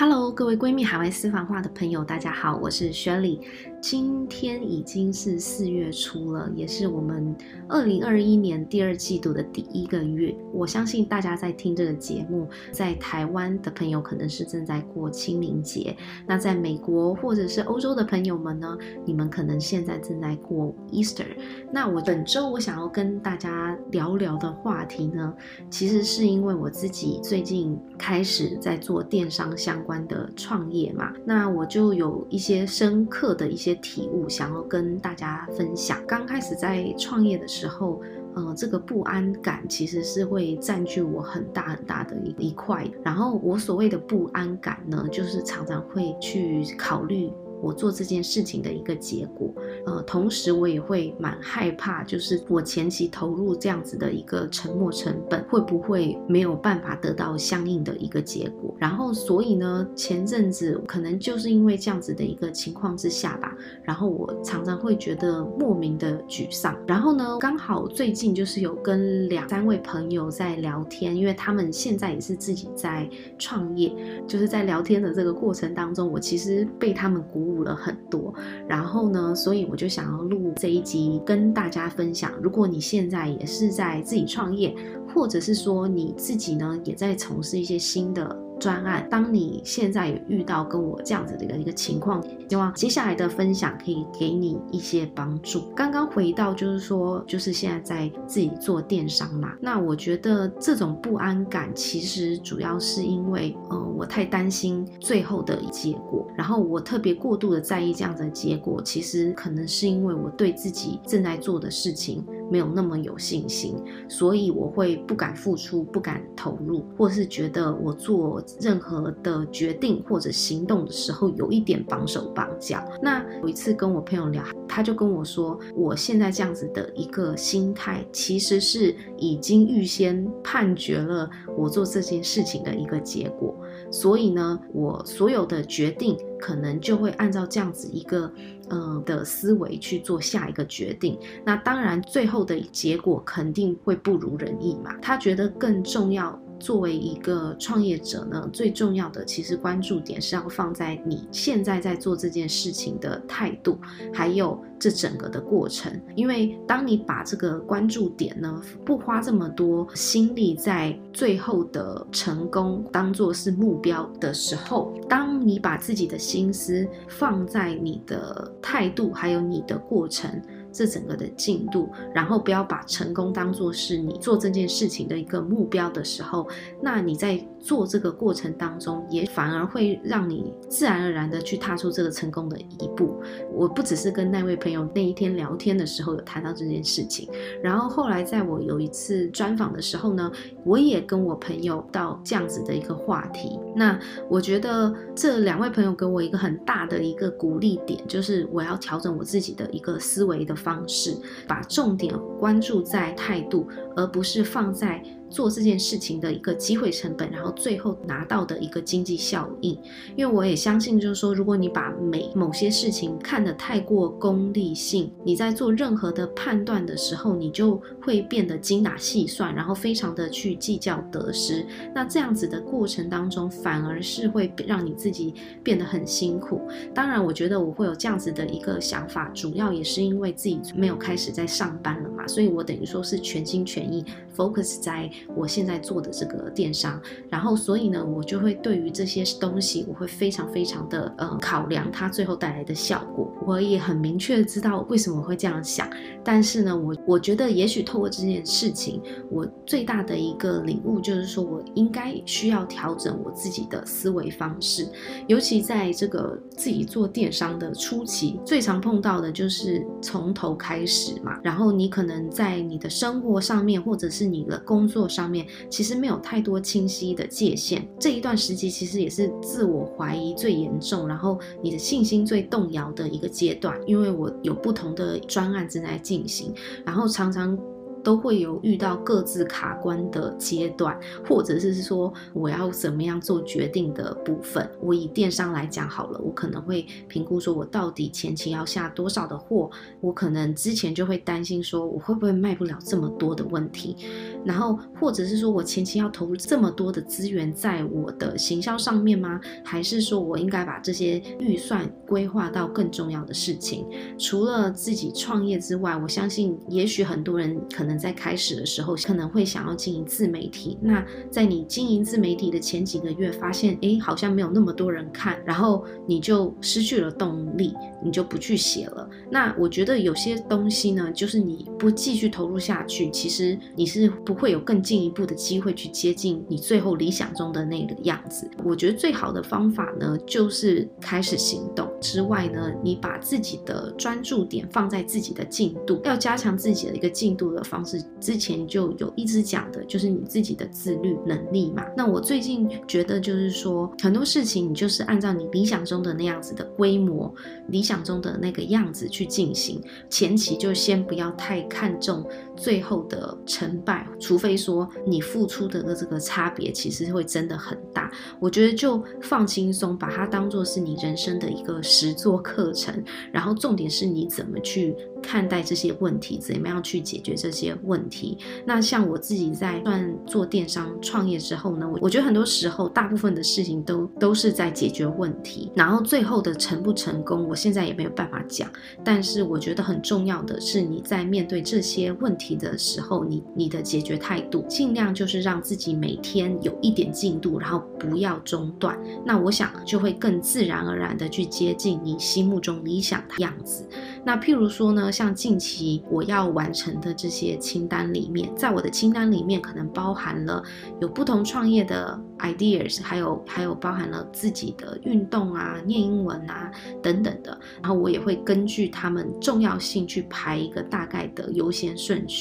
Hello，各位闺蜜海外私房话的朋友，大家好，我是 Shirley。今天已经是四月初了，也是我们二零二一年第二季度的第一个月。我相信大家在听这个节目，在台湾的朋友可能是正在过清明节，那在美国或者是欧洲的朋友们呢，你们可能现在正在过 Easter。那我本周我想要跟大家聊聊的话题呢，其实是因为我自己最近开始在做电商相关。的创业嘛，那我就有一些深刻的一些体悟，想要跟大家分享。刚开始在创业的时候，呃，这个不安感其实是会占据我很大很大的一一块。然后我所谓的不安感呢，就是常常会去考虑。我做这件事情的一个结果，呃，同时我也会蛮害怕，就是我前期投入这样子的一个沉没成本，会不会没有办法得到相应的一个结果？然后，所以呢，前阵子可能就是因为这样子的一个情况之下吧，然后我常常会觉得莫名的沮丧。然后呢，刚好最近就是有跟两三位朋友在聊天，因为他们现在也是自己在创业，就是在聊天的这个过程当中，我其实被他们鼓。悟了很多，然后呢，所以我就想要录这一集跟大家分享。如果你现在也是在自己创业，或者是说你自己呢也在从事一些新的。专案，当你现在有遇到跟我这样子的一个一个情况，希望接下来的分享可以给你一些帮助。刚刚回到就是说，就是现在在自己做电商嘛，那我觉得这种不安感其实主要是因为，呃，我太担心最后的结果，然后我特别过度的在意这样的结果，其实可能是因为我对自己正在做的事情。没有那么有信心，所以我会不敢付出，不敢投入，或是觉得我做任何的决定或者行动的时候有一点绑手绑脚。那有一次跟我朋友聊，他就跟我说，我现在这样子的一个心态，其实是已经预先判决了我做这件事情的一个结果。所以呢，我所有的决定可能就会按照这样子一个，呃的思维去做下一个决定。那当然，最后的结果肯定会不如人意嘛。他觉得更重要。作为一个创业者呢，最重要的其实关注点是要放在你现在在做这件事情的态度，还有这整个的过程。因为当你把这个关注点呢，不花这么多心力在最后的成功当做是目标的时候，当你把自己的心思放在你的态度，还有你的过程。这整个的进度，然后不要把成功当做是你做这件事情的一个目标的时候，那你在做这个过程当中，也反而会让你自然而然的去踏出这个成功的一步。我不只是跟那位朋友那一天聊天的时候有谈到这件事情，然后后来在我有一次专访的时候呢，我也跟我朋友到这样子的一个话题。那我觉得这两位朋友给我一个很大的一个鼓励点，就是我要调整我自己的一个思维的方式，把重点关注在态度，而不是放在。做这件事情的一个机会成本，然后最后拿到的一个经济效应。因为我也相信，就是说，如果你把每某些事情看得太过功利性，你在做任何的判断的时候，你就会变得精打细算，然后非常的去计较得失。那这样子的过程当中，反而是会让你自己变得很辛苦。当然，我觉得我会有这样子的一个想法，主要也是因为自己没有开始在上班了嘛，所以我等于说是全心全意 focus 在。我现在做的这个电商，然后所以呢，我就会对于这些东西，我会非常非常的呃考量它最后带来的效果。我也很明确知道为什么会这样想，但是呢，我我觉得也许透过这件事情，我最大的一个领悟就是说，我应该需要调整我自己的思维方式，尤其在这个自己做电商的初期，最常碰到的就是从头开始嘛，然后你可能在你的生活上面，或者是你的工作上面其实没有太多清晰的界限，这一段时期其实也是自我怀疑最严重，然后你的信心最动摇的一个阶段。因为我有不同的专案正在进行，然后常常都会有遇到各自卡关的阶段，或者是说我要怎么样做决定的部分。我以电商来讲好了，我可能会评估说我到底前期要下多少的货，我可能之前就会担心说我会不会卖不了这么多的问题，然后或者是说我前期要投入这么多的资源在我的行销上面吗？还是说我应该把这些预算规划到更重要的事情？除了自己创业之外，我相信也许很多人可能能在开始的时候可能会想要经营自媒体。那在你经营自媒体的前几个月，发现诶好像没有那么多人看，然后你就失去了动力，你就不去写了。那我觉得有些东西呢，就是你不继续投入下去，其实你是不会有更进一步的机会去接近你最后理想中的那个样子。我觉得最好的方法呢，就是开始行动之外呢，你把自己的专注点放在自己的进度，要加强自己的一个进度的方式。之前就有一直讲的，就是你自己的自律能力嘛。那我最近觉得就是说，很多事情你就是按照你理想中的那样子的规模，理想中的那个样子去进行，前期就先不要太看重最后的成败，除非说你付出的这个差别其实会真的很大。我觉得就放轻松，把它当做是你人生的一个实作课程，然后重点是你怎么去看待这些问题，怎么样去解决这些问题。那像我自己在算做电商创业之后呢，我我觉得很多时候大部分的事情都都是在解决问题，然后最后的成不成功，我现在也没有办法讲。但是我觉得很重要的是你在面对这些问题的时候，你你的解决态度，尽量就是让自己每天有一点进度，然后不要中断。那我想就会更自然而然的去接近你心目中理想的样子。那譬如说呢，像近期我要完成的这些清单里面，在我的清单里面可能包含了有不同创业的 ideas，还有还有包含了自己的运动啊、念英文啊等等的。然后我也会根据他们重要性去排一个大概的优先顺序。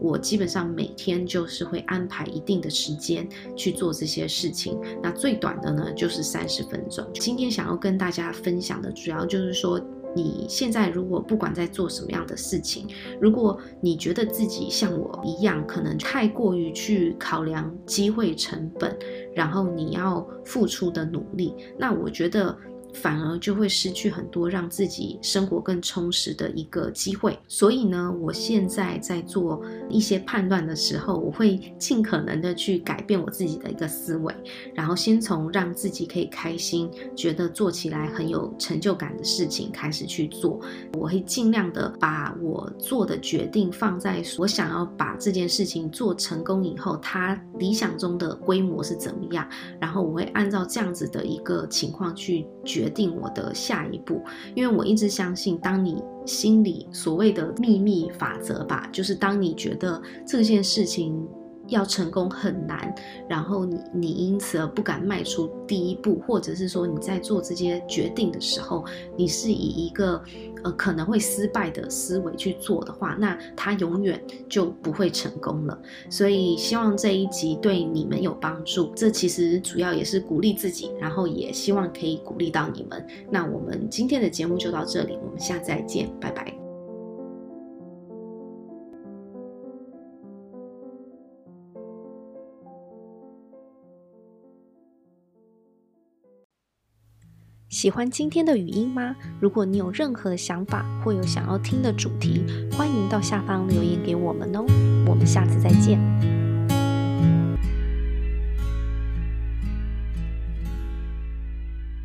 我基本上每天就是会安排一定的时间去做这些事情。那最短的呢，就是三十分钟。今天想要跟大家分享的主要就是说。你现在如果不管在做什么样的事情，如果你觉得自己像我一样，可能太过于去考量机会成本，然后你要付出的努力，那我觉得。反而就会失去很多让自己生活更充实的一个机会。所以呢，我现在在做一些判断的时候，我会尽可能的去改变我自己的一个思维，然后先从让自己可以开心、觉得做起来很有成就感的事情开始去做。我会尽量的把我做的决定放在我想要把这件事情做成功以后，它理想中的规模是怎么样，然后我会按照这样子的一个情况去决决定我的下一步，因为我一直相信，当你心里所谓的秘密法则吧，就是当你觉得这件事情要成功很难，然后你你因此而不敢迈出第一步，或者是说你在做这些决定的时候，你是以一个。呃，可能会失败的思维去做的话，那他永远就不会成功了。所以希望这一集对你们有帮助。这其实主要也是鼓励自己，然后也希望可以鼓励到你们。那我们今天的节目就到这里，我们下次再见，拜拜。喜欢今天的语音吗？如果你有任何的想法或有想要听的主题，欢迎到下方留言给我们哦。我们下次再见。